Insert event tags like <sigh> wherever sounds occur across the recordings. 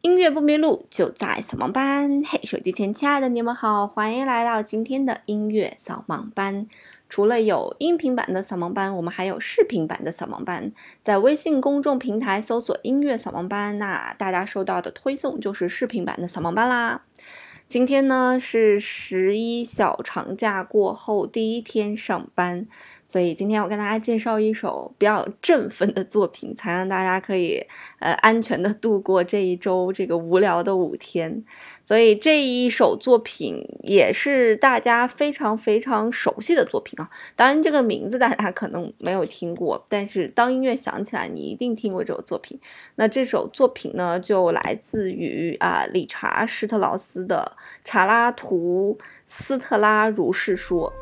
音乐不迷路，就在扫盲班。嘿，手机前亲爱的你们好，欢迎来到今天的音乐扫盲班。除了有音频版的扫盲班，我们还有视频版的扫盲班。在微信公众平台搜索“音乐扫盲班”，那大家收到的推送就是视频版的扫盲班啦。今天呢是十一小长假过后第一天上班。所以今天我跟大家介绍一首比较振奋的作品，才让大家可以呃安全的度过这一周这个无聊的五天。所以这一首作品也是大家非常非常熟悉的作品啊。当然这个名字大家可能没有听过，但是当音乐响起来，你一定听过这首作品。那这首作品呢，就来自于啊理查施特劳斯的《查拉图斯特拉如是说》。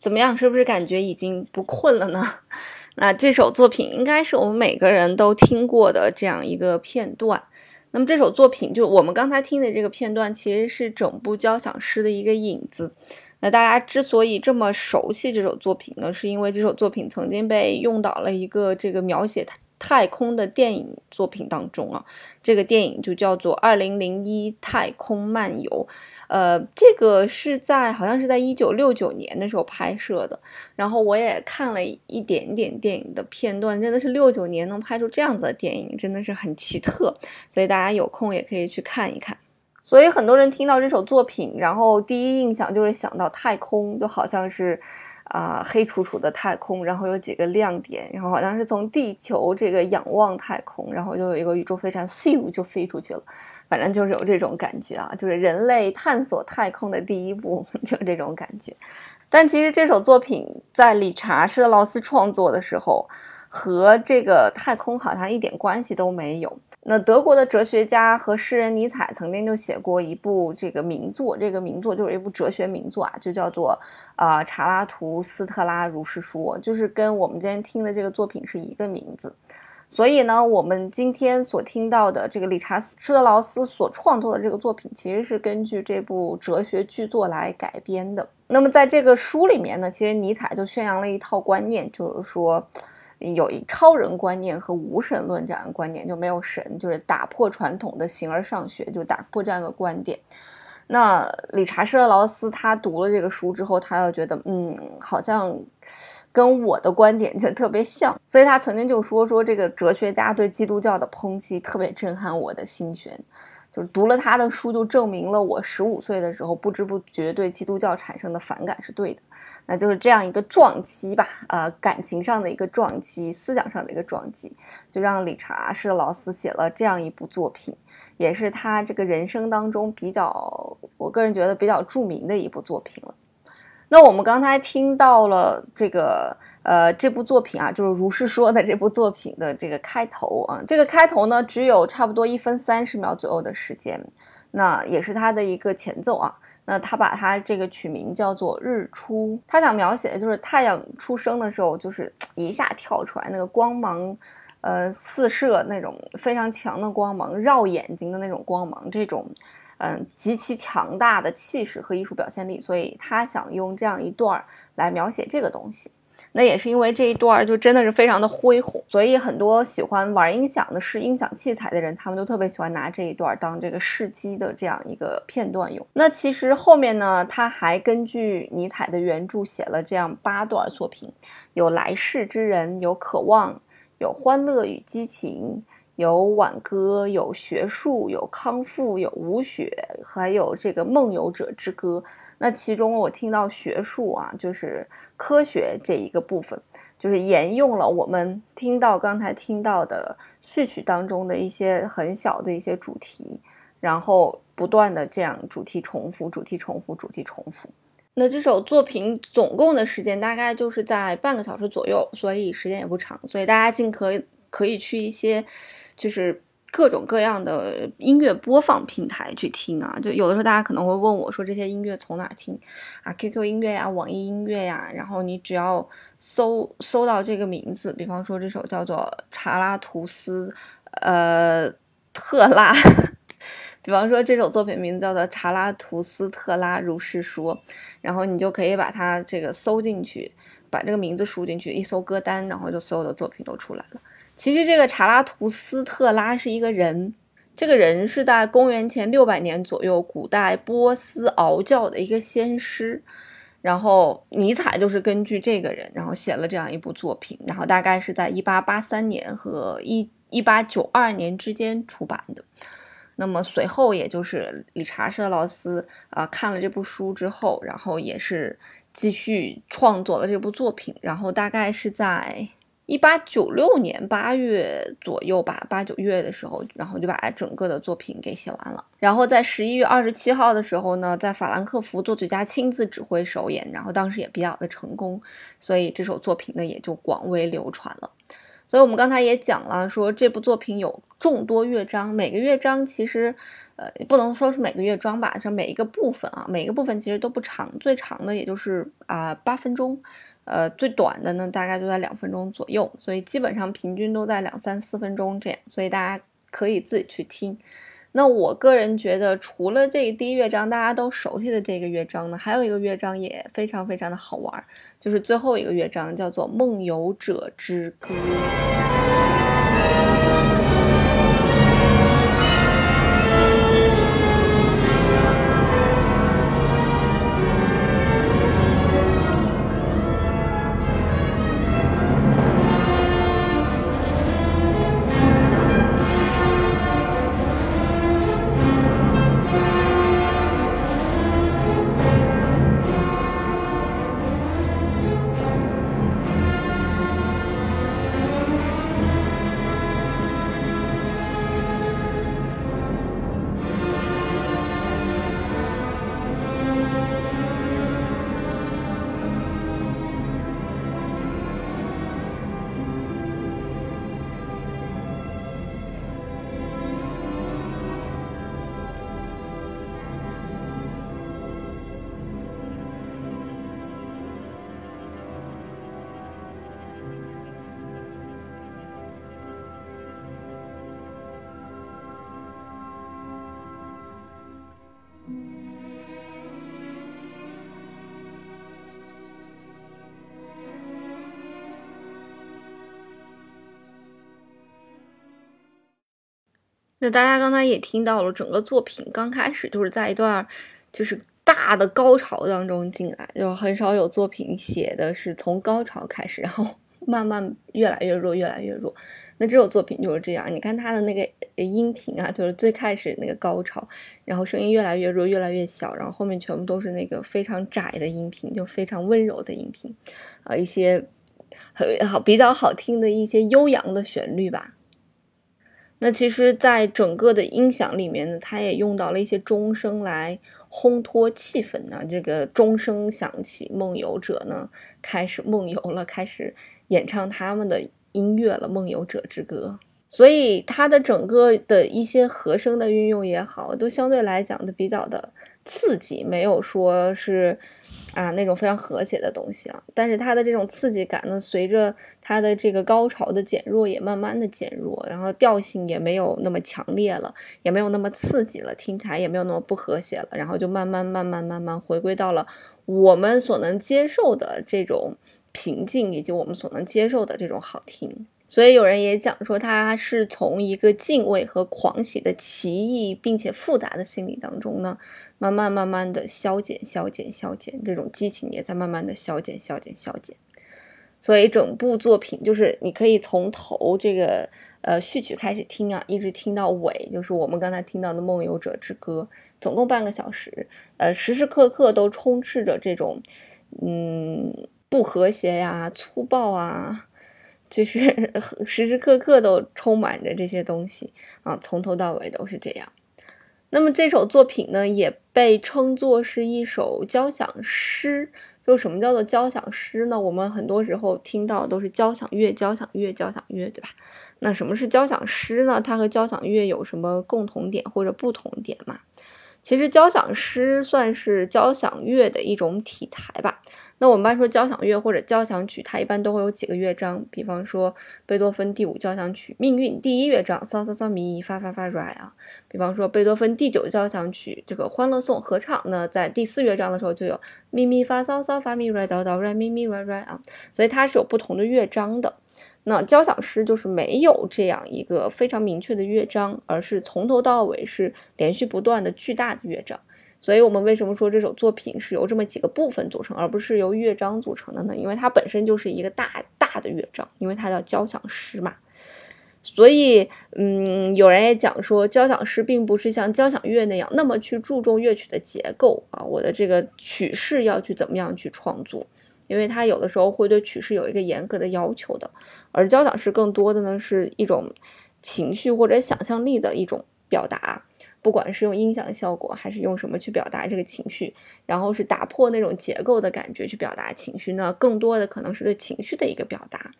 怎么样？是不是感觉已经不困了呢？<laughs> 那这首作品应该是我们每个人都听过的这样一个片段。那么这首作品，就我们刚才听的这个片段，其实是整部交响诗的一个影子。那大家之所以这么熟悉这首作品呢，是因为这首作品曾经被用到了一个这个描写太空的电影作品当中啊。这个电影就叫做《二零零一太空漫游》。呃，这个是在好像是在一九六九年的时候拍摄的，然后我也看了一点点电影的片段，真的是六九年能拍出这样子的电影，真的是很奇特，所以大家有空也可以去看一看。所以很多人听到这首作品，然后第一印象就是想到太空，就好像是啊黑楚楚的太空，然后有几个亮点，然后好像是从地球这个仰望太空，然后就有一个宇宙飞船咻就飞出去了。反正就是有这种感觉啊，就是人类探索太空的第一步，<laughs> 就是这种感觉。但其实这首作品在理查施特劳斯创作的时候，和这个太空好像一点关系都没有。那德国的哲学家和诗人尼采曾经就写过一部这个名作，这个名作就是一部哲学名作啊，就叫做啊《查拉图斯特拉如是说》，就是跟我们今天听的这个作品是一个名字。所以呢，我们今天所听到的这个理查施特劳斯所创作的这个作品，其实是根据这部哲学巨作来改编的。那么在这个书里面呢，其实尼采就宣扬了一套观念，就是说有一超人观念和无神论这样的观念，就没有神，就是打破传统的形而上学，就打破这样一个观点。那理查施特劳斯他读了这个书之后，他又觉得，嗯，好像。跟我的观点就特别像，所以他曾经就说说这个哲学家对基督教的抨击特别震撼我的心弦，就是读了他的书，就证明了我十五岁的时候不知不觉对基督教产生的反感是对的，那就是这样一个撞击吧，呃，感情上的一个撞击，思想上的一个撞击，就让理查士劳斯写了这样一部作品，也是他这个人生当中比较，我个人觉得比较著名的一部作品了。那我们刚才听到了这个，呃，这部作品啊，就是如是说的这部作品的这个开头啊，这个开头呢，只有差不多一分三十秒左右的时间，那也是它的一个前奏啊。那他把它这个取名叫做日出，他想描写的就是太阳出生的时候，就是一下跳出来那个光芒，呃，四射那种非常强的光芒，绕眼睛的那种光芒，这种。嗯，极其强大的气势和艺术表现力，所以他想用这样一段来描写这个东西。那也是因为这一段就真的是非常的恢宏，所以很多喜欢玩音响的试音响器材的人，他们都特别喜欢拿这一段当这个试机的这样一个片段用。那其实后面呢，他还根据尼采的原著写了这样八段作品，有来世之人，有渴望，有欢乐与激情，有挽歌，有学术，有康复，有舞血，还有这个梦游者之歌。那其中我听到学术啊，就是科学这一个部分，就是沿用了我们听到刚才听到的序曲当中的一些很小的一些主题，然后不断的这样主题重复，主题重复，主题重复。那这首作品总共的时间大概就是在半个小时左右，所以时间也不长，所以大家尽可可以去一些，就是。各种各样的音乐播放平台去听啊，就有的时候大家可能会问我说这些音乐从哪儿听啊？QQ 音乐呀，网易音乐呀，然后你只要搜搜到这个名字，比方说这首叫做《查拉图斯》，呃，特拉，<laughs> 比方说这首作品名字叫做《查拉图斯特拉如是说》，然后你就可以把它这个搜进去，把这个名字输进去，一搜歌单，然后就所有的作品都出来了。其实这个查拉图斯特拉是一个人，这个人是在公元前六百年左右，古代波斯熬教的一个先师，然后尼采就是根据这个人，然后写了这样一部作品，然后大概是在一八八三年和一一八九二年之间出版的。那么随后，也就是理查舍劳斯啊看了这部书之后，然后也是继续创作了这部作品，然后大概是在。一八九六年八月左右吧，八九月的时候，然后就把整个的作品给写完了。然后在十一月二十七号的时候呢，在法兰克福作曲家亲自指挥首演，然后当时也比较的成功，所以这首作品呢也就广为流传了。所以我们刚才也讲了，说这部作品有众多乐章，每个乐章其实，呃，不能说是每个乐章吧，像每一个部分啊，每个部分其实都不长，最长的也就是啊八分钟。呃，最短的呢，大概就在两分钟左右，所以基本上平均都在两三四分钟这样，所以大家可以自己去听。那我个人觉得，除了这个第一乐章大家都熟悉的这个乐章呢，还有一个乐章也非常非常的好玩，就是最后一个乐章叫做《梦游者之歌》。那大家刚才也听到了，整个作品刚开始就是在一段就是大的高潮当中进来，就很少有作品写的是从高潮开始，然后 <laughs> 慢慢越来越弱，越来越弱。那这首作品就是这样，你看他的那个音频啊，就是最开始那个高潮，然后声音越来越弱，越来越小，然后后面全部都是那个非常窄的音频，就非常温柔的音频，啊，一些很好比较好听的一些悠扬的旋律吧。那其实，在整个的音响里面呢，它也用到了一些钟声来烘托气氛呢。这个钟声响起，梦游者呢开始梦游了，开始演唱他们的音乐了，《梦游者之歌》。所以它的整个的一些和声的运用也好，都相对来讲的比较的刺激，没有说是。啊，那种非常和谐的东西啊，但是它的这种刺激感呢，随着它的这个高潮的减弱，也慢慢的减弱，然后调性也没有那么强烈了，也没有那么刺激了，听起来也没有那么不和谐了，然后就慢慢慢慢慢慢回归到了我们所能接受的这种平静以及我们所能接受的这种好听。所以有人也讲说，他是从一个敬畏和狂喜的奇异并且复杂的心理当中呢，慢慢慢慢的消减、消减、消减，这种激情也在慢慢的消减、消减、消减。所以整部作品就是你可以从头这个呃序曲开始听啊，一直听到尾，就是我们刚才听到的《梦游者之歌》，总共半个小时，呃，时时刻刻都充斥着这种嗯不和谐呀、粗暴啊。就是 <laughs> 时时刻刻都充满着这些东西啊，从头到尾都是这样。那么这首作品呢，也被称作是一首交响诗。就什么叫做交响诗呢？我们很多时候听到都是交响乐、交响乐、交响乐，对吧？那什么是交响诗呢？它和交响乐有什么共同点或者不同点吗？其实交响诗算是交响乐的一种体裁吧。那我们班说交响乐或者交响曲，它一般都会有几个乐章。比方说贝多芬第五交响曲《命运》第一乐章嗦嗦嗦咪发发发瑞啊。比方说贝多芬第九交响曲这个《欢乐颂》合唱呢，在第四乐章的时候就有咪咪发嗦嗦发咪瑞哆哆瑞咪咪瑞瑞啊。所以它是有不同的乐章的。那交响诗就是没有这样一个非常明确的乐章，而是从头到尾是连续不断的巨大的乐章。所以，我们为什么说这首作品是由这么几个部分组成，而不是由乐章组成的呢？因为它本身就是一个大大的乐章，因为它叫交响诗嘛。所以，嗯，有人也讲说，交响诗并不是像交响乐那样那么去注重乐曲的结构啊，我的这个曲式要去怎么样去创作，因为它有的时候会对曲式有一个严格的要求的。而交响诗更多的呢，是一种情绪或者想象力的一种表达。不管是用音响效果，还是用什么去表达这个情绪，然后是打破那种结构的感觉去表达情绪呢？更多的可能是对情绪的一个表达。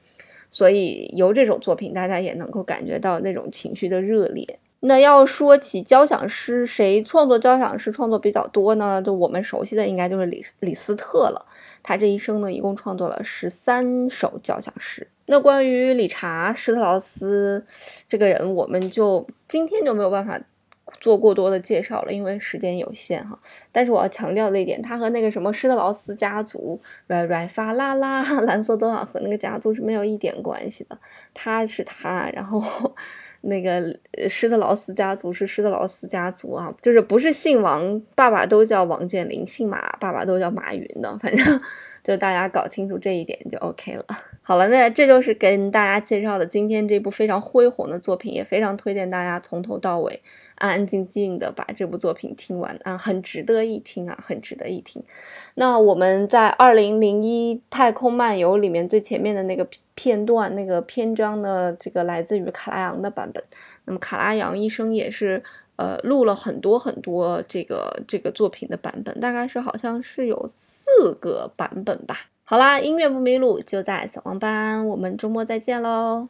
所以由这首作品，大家也能够感觉到那种情绪的热烈。那要说起交响诗，谁创作交响诗创作比较多呢？就我们熟悉的，应该就是李李斯特了。他这一生呢，一共创作了十三首交响诗。那关于理查施特劳斯这个人，我们就今天就没有办法。做过多的介绍了，因为时间有限哈。但是我要强调的一点，他和那个什么施特劳斯家族，瑞瑞发啦啦，<laughs> 蓝色多瑙河那个家族是没有一点关系的。他是他，然后 <laughs> 那个施特劳斯家族是施特劳斯家族啊，就是不是姓王，爸爸都叫王健林，姓马，爸爸都叫马云的，反正 <laughs> 就大家搞清楚这一点就 OK 了。好了，那这就是跟大家介绍的今天这部非常恢宏的作品，也非常推荐大家从头到尾安安静静的把这部作品听完啊，很值得一听啊，很值得一听。那我们在二零零一太空漫游里面最前面的那个片段，那个篇章呢，这个来自于卡拉扬的版本。那么卡拉扬医生也是呃录了很多很多这个这个作品的版本，大概是好像是有四个版本吧。好啦，音乐不迷路就在小黄班，我们周末再见喽。